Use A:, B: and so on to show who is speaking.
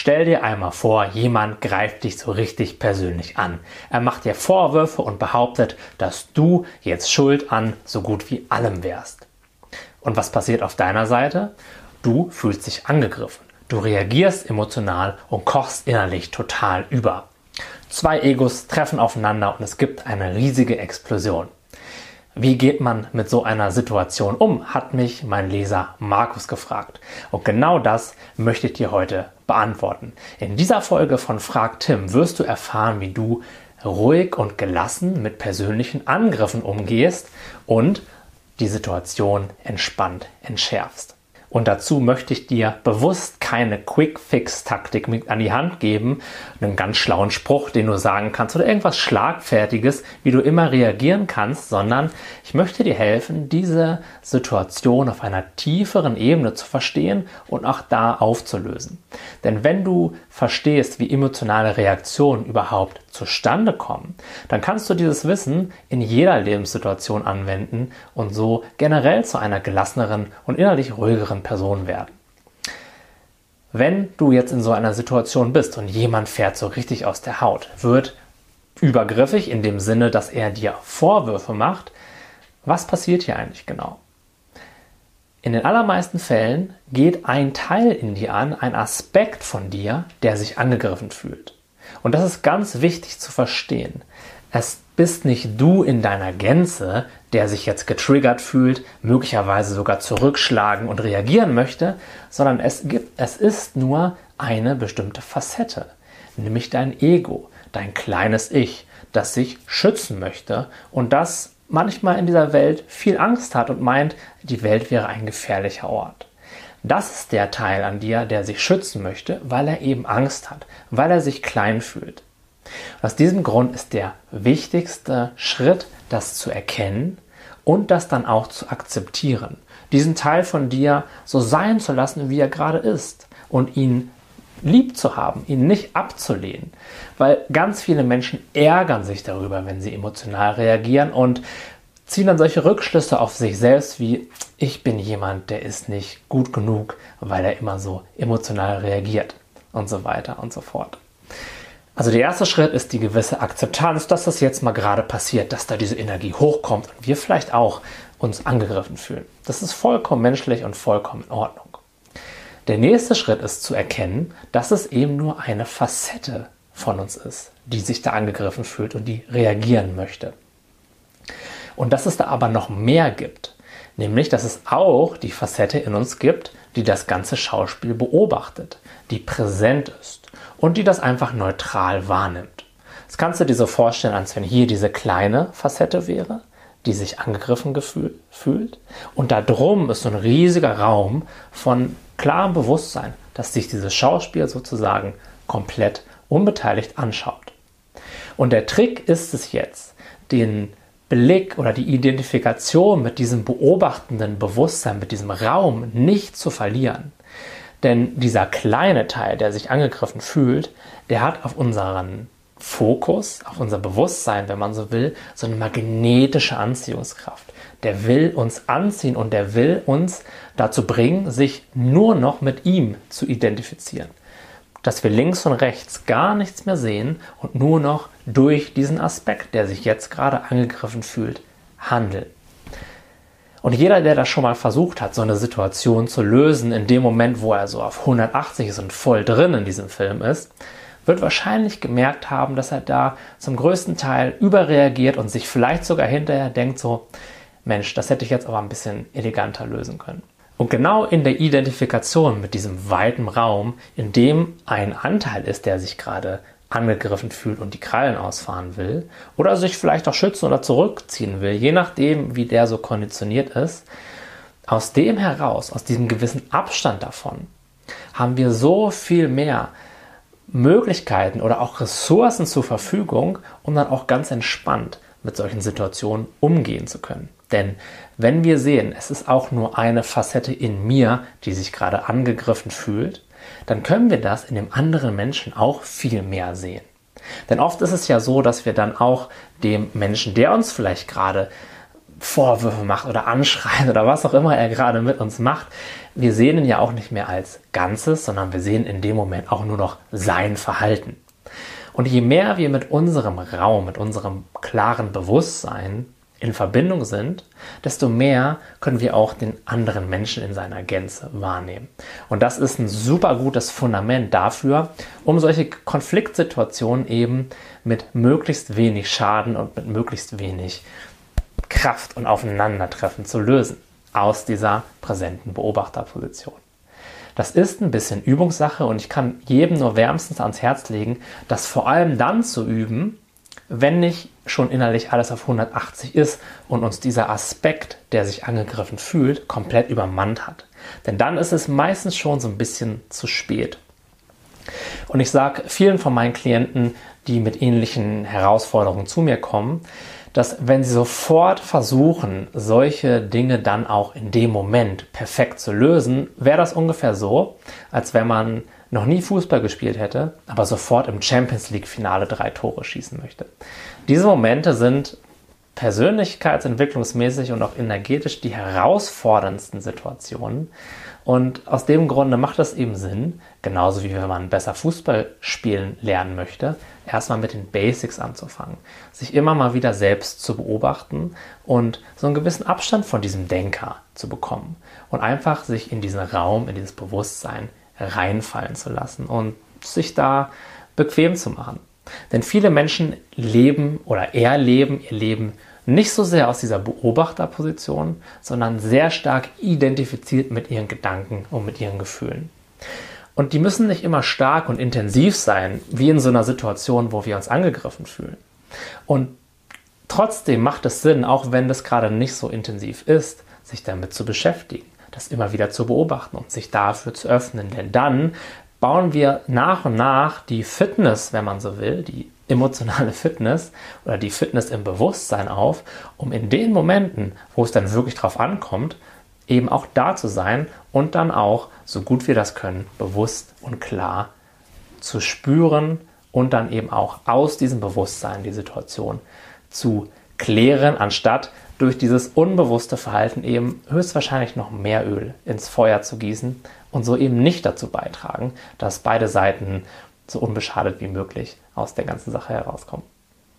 A: Stell dir einmal vor, jemand greift dich so richtig persönlich an. Er macht dir Vorwürfe und behauptet, dass du jetzt schuld an so gut wie allem wärst. Und was passiert auf deiner Seite? Du fühlst dich angegriffen. Du reagierst emotional und kochst innerlich total über. Zwei Egos treffen aufeinander und es gibt eine riesige Explosion. Wie geht man mit so einer Situation um, hat mich mein Leser Markus gefragt. Und genau das möchte ich dir heute beantworten. In dieser Folge von Frag Tim wirst du erfahren, wie du ruhig und gelassen mit persönlichen Angriffen umgehst und die Situation entspannt entschärfst. Und dazu möchte ich dir bewusst keine Quick-Fix-Taktik mit an die Hand geben, einen ganz schlauen Spruch, den du sagen kannst oder irgendwas Schlagfertiges, wie du immer reagieren kannst, sondern ich möchte dir helfen, diese Situation auf einer tieferen Ebene zu verstehen und auch da aufzulösen. Denn wenn du verstehst, wie emotionale Reaktionen überhaupt zustande kommen, dann kannst du dieses Wissen in jeder Lebenssituation anwenden und so generell zu einer gelasseneren und innerlich ruhigeren Person werden. Wenn du jetzt in so einer Situation bist und jemand fährt so richtig aus der Haut, wird übergriffig in dem Sinne, dass er dir Vorwürfe macht, was passiert hier eigentlich genau? In den allermeisten Fällen geht ein Teil in dir an, ein Aspekt von dir, der sich angegriffen fühlt. Und das ist ganz wichtig zu verstehen. Es bist nicht du in deiner Gänze, der sich jetzt getriggert fühlt, möglicherweise sogar zurückschlagen und reagieren möchte, sondern es gibt, es ist nur eine bestimmte Facette, nämlich dein Ego, dein kleines Ich, das sich schützen möchte und das manchmal in dieser Welt viel Angst hat und meint, die Welt wäre ein gefährlicher Ort. Das ist der Teil an dir, der sich schützen möchte, weil er eben Angst hat, weil er sich klein fühlt. Aus diesem Grund ist der wichtigste Schritt, das zu erkennen und das dann auch zu akzeptieren. Diesen Teil von dir so sein zu lassen, wie er gerade ist und ihn lieb zu haben, ihn nicht abzulehnen. Weil ganz viele Menschen ärgern sich darüber, wenn sie emotional reagieren und ziehen dann solche Rückschlüsse auf sich selbst wie ich bin jemand, der ist nicht gut genug, weil er immer so emotional reagiert und so weiter und so fort. Also der erste Schritt ist die gewisse Akzeptanz, dass das jetzt mal gerade passiert, dass da diese Energie hochkommt und wir vielleicht auch uns angegriffen fühlen. Das ist vollkommen menschlich und vollkommen in Ordnung. Der nächste Schritt ist zu erkennen, dass es eben nur eine Facette von uns ist, die sich da angegriffen fühlt und die reagieren möchte. Und dass es da aber noch mehr gibt, nämlich dass es auch die Facette in uns gibt, die das ganze Schauspiel beobachtet, die präsent ist und die das einfach neutral wahrnimmt. Das kannst du dir so vorstellen, als wenn hier diese kleine Facette wäre, die sich angegriffen gefühl, fühlt. Und da drum ist so ein riesiger Raum von klarem Bewusstsein, dass sich dieses Schauspiel sozusagen komplett unbeteiligt anschaut. Und der Trick ist es jetzt, den Blick oder die Identifikation mit diesem beobachtenden Bewusstsein, mit diesem Raum nicht zu verlieren. Denn dieser kleine Teil, der sich angegriffen fühlt, der hat auf unseren Fokus, auf unser Bewusstsein, wenn man so will, so eine magnetische Anziehungskraft. Der will uns anziehen und der will uns dazu bringen, sich nur noch mit ihm zu identifizieren. Dass wir links und rechts gar nichts mehr sehen und nur noch durch diesen Aspekt, der sich jetzt gerade angegriffen fühlt, handeln. Und jeder, der das schon mal versucht hat, so eine Situation zu lösen, in dem Moment, wo er so auf 180 ist und voll drin in diesem Film ist, wird wahrscheinlich gemerkt haben, dass er da zum größten Teil überreagiert und sich vielleicht sogar hinterher denkt so, Mensch, das hätte ich jetzt aber ein bisschen eleganter lösen können. Und genau in der Identifikation mit diesem weiten Raum, in dem ein Anteil ist, der sich gerade angegriffen fühlt und die Krallen ausfahren will oder sich vielleicht auch schützen oder zurückziehen will, je nachdem, wie der so konditioniert ist, aus dem heraus, aus diesem gewissen Abstand davon, haben wir so viel mehr Möglichkeiten oder auch Ressourcen zur Verfügung, um dann auch ganz entspannt mit solchen Situationen umgehen zu können. Denn wenn wir sehen, es ist auch nur eine Facette in mir, die sich gerade angegriffen fühlt, dann können wir das in dem anderen Menschen auch viel mehr sehen. Denn oft ist es ja so, dass wir dann auch dem Menschen, der uns vielleicht gerade Vorwürfe macht oder anschreit oder was auch immer er gerade mit uns macht. Wir sehen ihn ja auch nicht mehr als Ganzes, sondern wir sehen in dem Moment auch nur noch sein Verhalten. Und je mehr wir mit unserem Raum, mit unserem klaren Bewusstsein in Verbindung sind, desto mehr können wir auch den anderen Menschen in seiner Gänze wahrnehmen. Und das ist ein super gutes Fundament dafür, um solche Konfliktsituationen eben mit möglichst wenig Schaden und mit möglichst wenig Kraft und Aufeinandertreffen zu lösen aus dieser präsenten Beobachterposition. Das ist ein bisschen Übungssache und ich kann jedem nur wärmstens ans Herz legen, das vor allem dann zu üben, wenn nicht schon innerlich alles auf 180 ist und uns dieser Aspekt, der sich angegriffen fühlt, komplett übermannt hat. Denn dann ist es meistens schon so ein bisschen zu spät. Und ich sage vielen von meinen Klienten, die mit ähnlichen Herausforderungen zu mir kommen, dass wenn sie sofort versuchen, solche Dinge dann auch in dem Moment perfekt zu lösen, wäre das ungefähr so, als wenn man noch nie Fußball gespielt hätte, aber sofort im Champions League-Finale drei Tore schießen möchte. Diese Momente sind persönlichkeitsentwicklungsmäßig und auch energetisch die herausforderndsten Situationen. Und aus dem Grunde macht es eben Sinn, genauso wie wenn man besser Fußball spielen lernen möchte, erstmal mit den Basics anzufangen. Sich immer mal wieder selbst zu beobachten und so einen gewissen Abstand von diesem Denker zu bekommen. Und einfach sich in diesen Raum, in dieses Bewusstsein reinfallen zu lassen und sich da bequem zu machen. Denn viele Menschen leben oder erleben ihr Leben nicht so sehr aus dieser Beobachterposition, sondern sehr stark identifiziert mit ihren Gedanken und mit ihren Gefühlen. Und die müssen nicht immer stark und intensiv sein, wie in so einer Situation, wo wir uns angegriffen fühlen. Und trotzdem macht es Sinn, auch wenn das gerade nicht so intensiv ist, sich damit zu beschäftigen das immer wieder zu beobachten und sich dafür zu öffnen. Denn dann bauen wir nach und nach die Fitness, wenn man so will, die emotionale Fitness oder die Fitness im Bewusstsein auf, um in den Momenten, wo es dann wirklich drauf ankommt, eben auch da zu sein und dann auch, so gut wir das können, bewusst und klar zu spüren und dann eben auch aus diesem Bewusstsein die Situation zu klären, anstatt durch dieses unbewusste Verhalten eben höchstwahrscheinlich noch mehr Öl ins Feuer zu gießen und so eben nicht dazu beitragen, dass beide Seiten so unbeschadet wie möglich aus der ganzen Sache herauskommen.